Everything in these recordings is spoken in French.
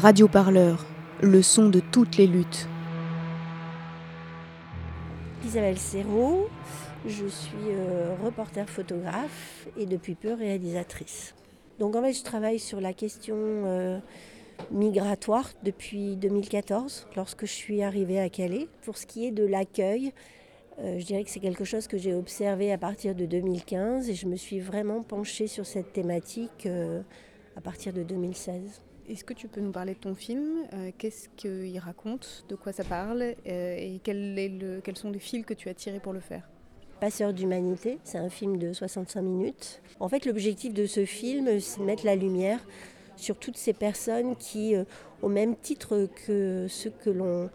Radio Parleur, le son de toutes les luttes. Isabelle Serrault, je suis euh, reporter photographe et depuis peu réalisatrice. Donc en fait, je travaille sur la question euh, migratoire depuis 2014, lorsque je suis arrivée à Calais. Pour ce qui est de l'accueil, euh, je dirais que c'est quelque chose que j'ai observé à partir de 2015 et je me suis vraiment penchée sur cette thématique à partir de 2016. Est-ce que tu peux nous parler de ton film euh, Qu'est-ce qu'il raconte De quoi ça parle euh, Et quels sont les fils que tu as tirés pour le faire? Passeur d'humanité, c'est un film de 65 minutes. En fait, l'objectif de ce film, c'est de mettre la lumière sur toutes ces personnes qui, euh, au même titre que ceux que l'on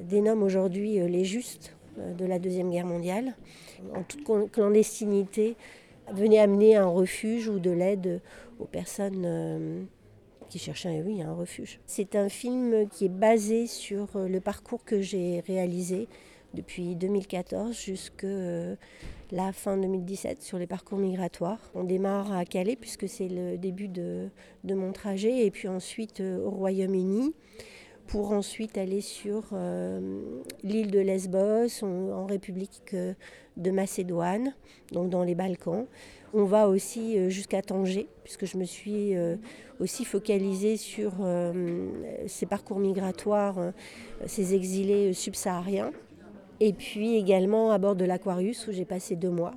dénomme aujourd'hui les justes de la Deuxième Guerre mondiale, en toute clandestinité, venaient amener un refuge ou de l'aide aux personnes qui cherchait un refuge. C'est un film qui est basé sur euh, le parcours que j'ai réalisé depuis 2014 jusqu'à euh, la fin 2017 sur les parcours migratoires. On démarre à Calais puisque c'est le début de, de, mon trajet et puis ensuite euh, au Royaume-Uni pour ensuite aller sur l'île de Lesbos en République de Macédoine, donc dans les Balkans. On va aussi jusqu'à Tanger puisque je me suis aussi focalisé sur euh, ces parcours migratoires, euh, ces exilés subsahariens. Et puis également à bord de l'Aquarius où j'ai passé deux mois,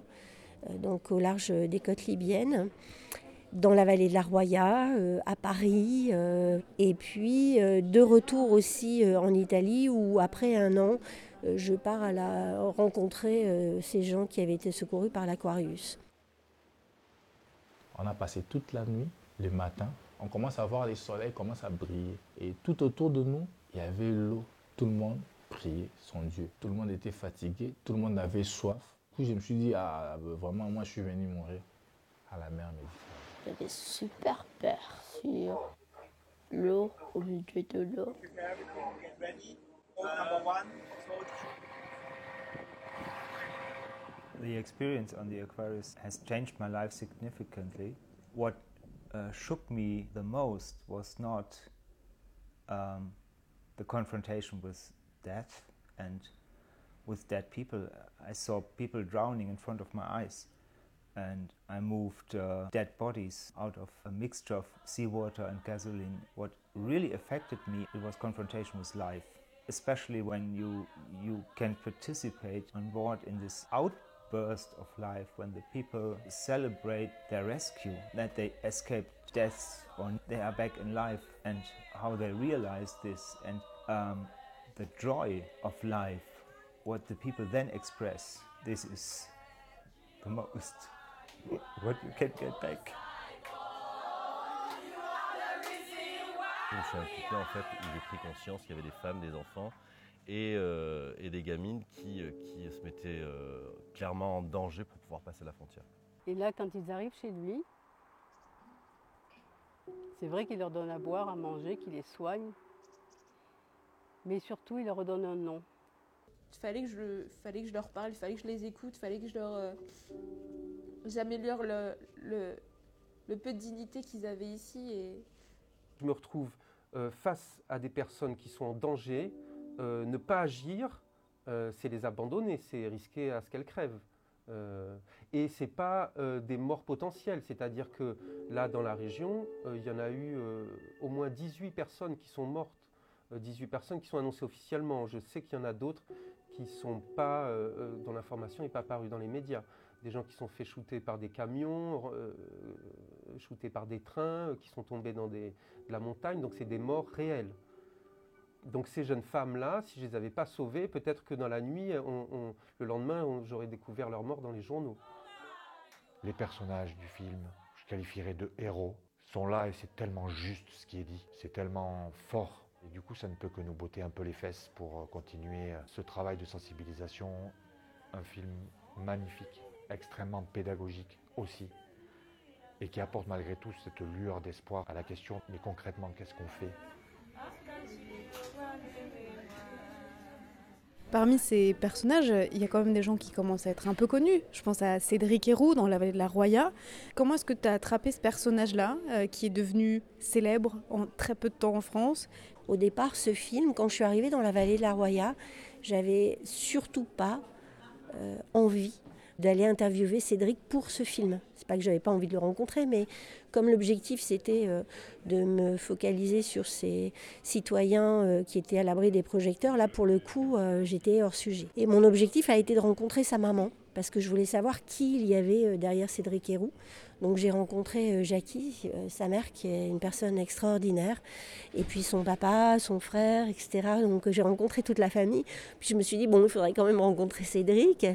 euh, donc au large des côtes libyennes, dans la vallée de la Roya, à Paris, et puis de retour aussi en Italie où après un an, je pars à la, rencontrer ces gens qui avaient été secourus par l'Aquarius. On a passé toute la nuit, le matin, on commence à voir les soleils commencent à briller. Et tout autour de nous, il y avait l'eau. Tout le monde priait son Dieu. Tout le monde était fatigué, tout le monde avait soif. Du coup, je me suis dit, ah, vraiment, moi, je suis venu mourir à la mer Méditerranée. J'avais super peur sur l'eau, au milieu de l'eau. The experience on the Aquarius has changed my life significantly. What uh, shook me the most was not um, the confrontation with death and with dead people. I saw people drowning in front of my eyes. And I moved uh, dead bodies out of a mixture of seawater and gasoline. What really affected me it was confrontation with life, especially when you you can participate on board in this outburst of life when the people celebrate their rescue, that they escaped death or they are back in life, and how they realize this, and um, the joy of life, what the people then express. This is the most what you can get back. C'est un petit peu en fait où j'ai pris conscience qu'il y avait des femmes, des enfants Euh, et, des gamines qui, euh, qui se mettaient euh, clairement en danger pour pouvoir passer la frontière. Et là, quand ils arrivent chez lui, c'est vrai qu'il leur donne à boire, à manger, qu'il les soigne, mais surtout, il leur redonne un nom. Il fallait que je, fallait que je leur parle, il fallait que je les écoute, il fallait que je leur... j'améliore le, le, peu de dignité qu'ils avaient ici. Et... Je me retrouve face à des personnes qui sont en danger, euh, ne pas agir, euh, c'est les abandonner, c'est risquer à ce qu'elles crèvent. Euh, et ce n'est pas des morts potentielles, c'est-à-dire que là, dans la région, il y en a eu au moins 18 personnes qui sont mortes, 18 personnes qui sont annoncées officiellement. Je sais qu'il y en a d'autres qui sont pas, dont l'information n'est pas parue dans les médias. Des gens qui sont fait shooter par des camions, shooter par des trains, qui sont tombés dans de la montagne, donc c'est des morts réelles donc ces jeunes femmes-là, si je ne les avais pas sauvées, peut-être que dans la nuit, le lendemain, j'aurais découvert leur mort dans les journaux. Les personnages du film, je qualifierais de héros, sont là et c'est tellement juste ce qui est dit, c'est tellement fort. Et du coup, ça ne peut que nous botter un peu les fesses pour continuer ce travail de sensibilisation. Un film magnifique, extrêmement pédagogique aussi, et qui apporte malgré tout cette lueur d'espoir à la question, mais concrètement, qu'est-ce qu'on fait? Parmi ces personnages, il y a quand même des gens qui commencent à être un peu connus. Je pense à Cédric Héroux dans La vallée de la Roya. Comment est-ce que tu as attrapé ce personnage-là, euh, qui est devenu célèbre en très peu de temps en France? Au départ, ce film, quand je suis arrivée dans La vallée de la Roya, j'avais surtout pas euh, envie d'aller interviewer Cédric pour ce film. C'est pas que j'avais pas envie de le rencontrer, mais comme l'objectif c'était euh, de me focaliser sur ces citoyens euh, qui étaient à l'abri des projecteurs, là pour le coup j'étais hors sujet. Et mon objectif a été de rencontrer sa maman, parce que je voulais savoir qui il y avait derrière Cédric Héroux. Donc j'ai rencontré euh, Jackie, euh, sa mère, qui est une personne extraordinaire, et puis son papa, son frère, etc. Donc j'ai rencontré toute la famille. Puis je me suis dit, bon, il faudrait quand même rencontrer Cédric.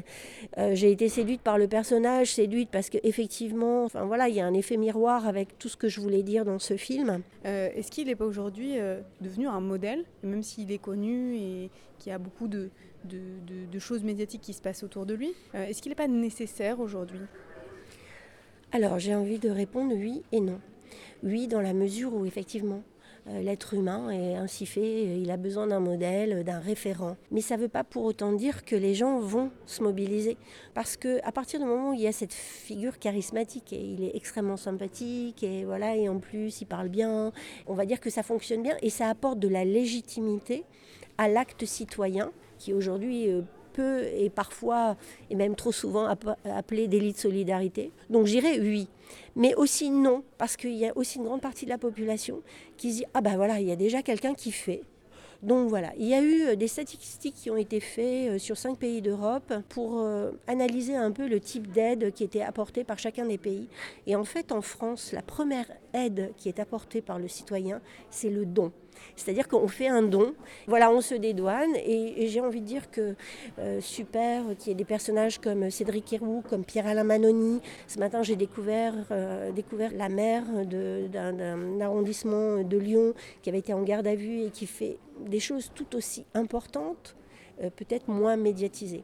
Euh, j'ai été séduite par le personnage, séduite parce qu'effectivement, enfin voilà, il y a un effet miroir avec tout ce que je voulais dire dans ce film. Est-ce qu'il n'est pas aujourd'hui devenu un modèle, même s'il est connu et qu'il y a beaucoup de, de, choses médiatiques qui se passent autour de lui Est-ce qu'il n'est pas nécessaire aujourd'hui? Alors j'ai envie de répondre oui et non. Oui dans la mesure où effectivement euh, l'être humain est ainsi fait, euh, il a besoin d'un modèle, d'un référent. Mais ça ne veut pas pour autant dire que les gens vont se mobiliser. Parce qu'à partir du moment où il y a cette figure charismatique, et il est extrêmement sympathique, et voilà, et en plus il parle bien, on va dire que ça fonctionne bien, et ça apporte de la légitimité à l'acte citoyen qui aujourd'hui euh, et parfois, et même trop souvent, appelé délit de solidarité. Donc j'irai oui. Mais aussi non, parce qu'il y a aussi une grande partie de la population qui se dit Ah ben voilà, il y a déjà quelqu'un qui fait. Donc voilà, il y a eu euh, des statistiques qui ont été faites euh, sur cinq pays d'Europe pour analyser un peu le type d'aide qui était apportée par chacun des pays. Et en fait, en France, la première aide qui est apportée par le citoyen, c'est le don. C'est-à-dire qu'on fait un don, voilà, on se dédouane, et, j'ai envie de dire que euh, super qu'il y ait des personnages comme Cédric Héroux, comme Pierre-Alain Manoni. Ce matin, j'ai découvert, euh, la maire d'un arrondissement de Lyon qui avait été en garde à vue et qui fait des choses tout aussi importantes euh, peut-être moins médiatisées.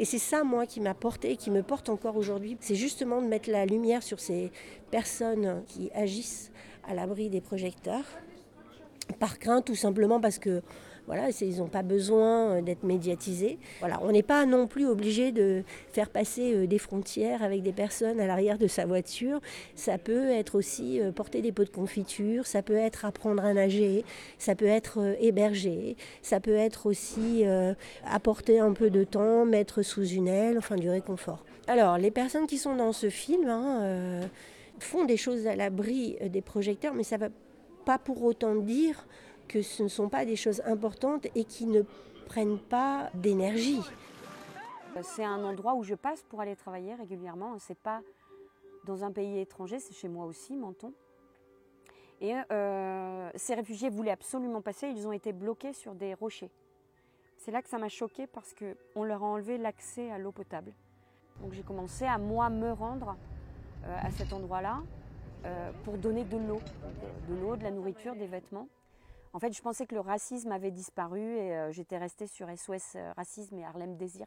Et c'est ça, moi, qui m'a porté et qui me porte encore aujourd'hui. C'est justement de mettre la lumière sur ces personnes qui agissent à l'abri des projecteurs par crainte tout simplement parce que voilà, ils n'ont pas besoin euh, d'être médiatisés. Voilà, on n'est pas non plus obligé de faire passer euh, des frontières avec des personnes à l'arrière de sa voiture. Ça peut être aussi euh, porter des pots de confiture, ça peut être apprendre à nager, ça peut être héberger, ça peut être aussi apporter un peu de temps, mettre sous une aile, enfin du réconfort. Alors, les personnes qui sont dans ce film hein, font des choses à l'abri des projecteurs, mais ça va pas pour autant dire que ce ne sont pas des choses importantes et qui ne prennent pas d'énergie. C'est un endroit où je passe pour aller travailler régulièrement. C'est pas dans un pays étranger, c'est chez moi aussi, Menton. Et euh, ces réfugiés voulaient absolument passer, ils ont été bloqués sur des rochers. C'est là que ça m'a choqué parce qu'on leur a enlevé l'accès à l'eau potable. Donc j'ai commencé à moi me rendre euh, à cet endroit-là pour donner de l'eau, de l'eau, de la nourriture, des vêtements. En fait, je pensais que le racisme avait disparu et euh, j'étais restée sur SOS euh, Racisme et Harlem Désir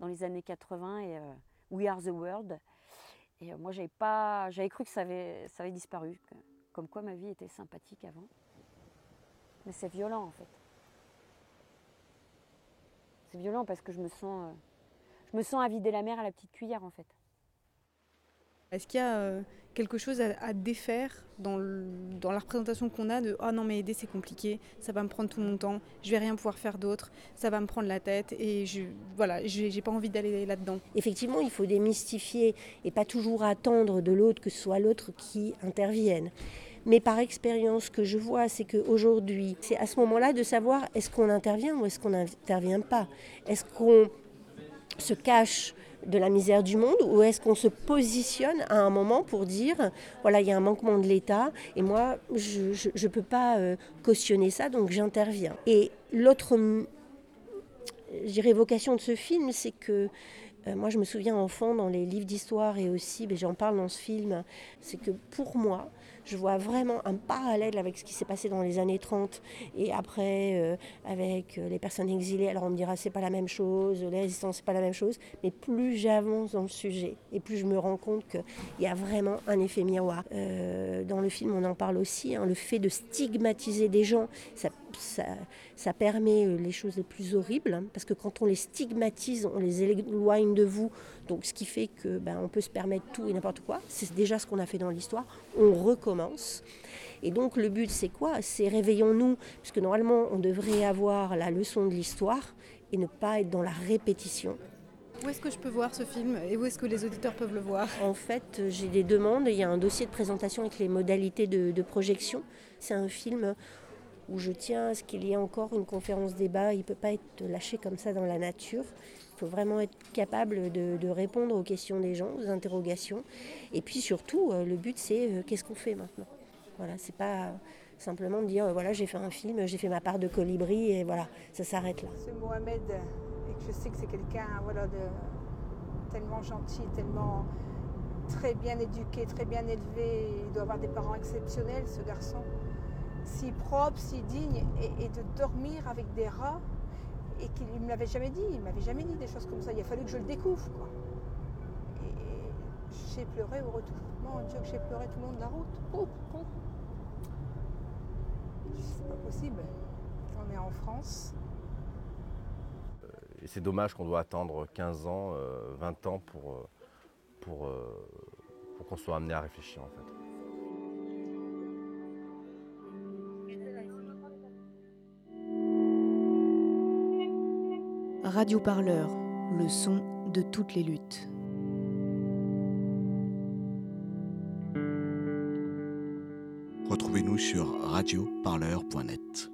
dans les années 80 et We Are the World. Et moi, j'avais pas, j'avais cru que ça avait, ça avait disparu, comme quoi ma vie était sympathique avant. Mais c'est violent en fait. C'est violent parce que je me sens, je me sens à vider la mer à la petite cuillère en fait. Est-ce qu'il y a euh, quelque chose à, défaire dans, la représentation qu'on a de ah non mais aider c'est compliqué, ça va me prendre tout mon temps, je vais rien pouvoir faire d'autre, ça va me prendre la tête et je voilà, j'ai pas envie d'aller là-dedans. Effectivement, il faut démystifier et pas toujours attendre de l'autre que ce soit l'autre qui intervienne. Mais par expérience, ce que je vois, c'est qu'aujourd'hui, c'est à ce moment-là de savoir est-ce qu'on intervient ou est-ce qu'on n'intervient pas? Est-ce qu'on se cache de la misère du monde ou est-ce qu'on se positionne à un moment pour dire voilà il y a un manquement de l'État et moi je ne peux pas euh, cautionner ça donc j'interviens. Et l'autre vocation de ce film c'est que euh, moi je me souviens enfant dans les livres d'histoire et aussi mais j'en parle dans ce film c'est que pour moi je vois vraiment un parallèle avec ce qui s'est passé dans les années 30 et après euh, avec euh, les personnes exilées. Alors on me dira c'est pas la même chose, les résistants c'est pas la même chose, mais plus j'avance dans le sujet et plus je me rends compte qu'il y a vraiment un effet miroir. Euh, dans le film on en parle aussi, hein, le fait de stigmatiser des gens, ça permet les choses les plus horribles, hein, parce que quand on les stigmatise, on les éloigne de vous, donc ce qui fait que ben, on peut se permettre tout et n'importe quoi. C'est déjà ce qu'on a fait dans l'histoire. On recommence. Et donc le but c'est quoi? C'est réveillons-nous, puisque normalement on devrait avoir la leçon de l'histoire et ne pas être dans la répétition. Où est-ce que je peux voir ce film? Et où est-ce que les auditeurs peuvent le voir? En fait, j'ai des demandes. Il y a un dossier de présentation avec les modalités de, de projection. C'est un film où je tiens à ce qu'il y ait encore une conférence débat. Il ne peut pas être lâché comme ça dans la nature. Il faut vraiment être capable de, répondre aux questions des gens, aux interrogations. Et puis surtout, euh, le but c'est euh, qu'est-ce qu'on fait maintenant? Voilà, c'est pas simplement dire euh, voilà j'ai fait un film, j'ai fait ma part de colibri et voilà, ça s'arrête là. C'est Mohamed et que je sais que c'est quelqu'un voilà, de tellement gentil, tellement très bien éduqué, très bien élevé. Il doit avoir des parents exceptionnels, ce garçon. Si propre, si digne, et, de dormir avec des rats, et qu'il ne me l'avait jamais dit, il m'avait jamais dit des choses comme ça. Il a fallu que je le découvre. Et j'ai pleuré au retour. Mon Dieu, que j'ai pleuré tout le long de la route. C'est pas possible. On est en France. Et c'est dommage qu'on doit attendre 15 ans, euh, 20 ans pour, euh, pour, euh, pour qu'on soit amené à réfléchir en fait. Radio Parleur, le son de toutes les luttes. Retrouvez-nous sur radioparleur.net.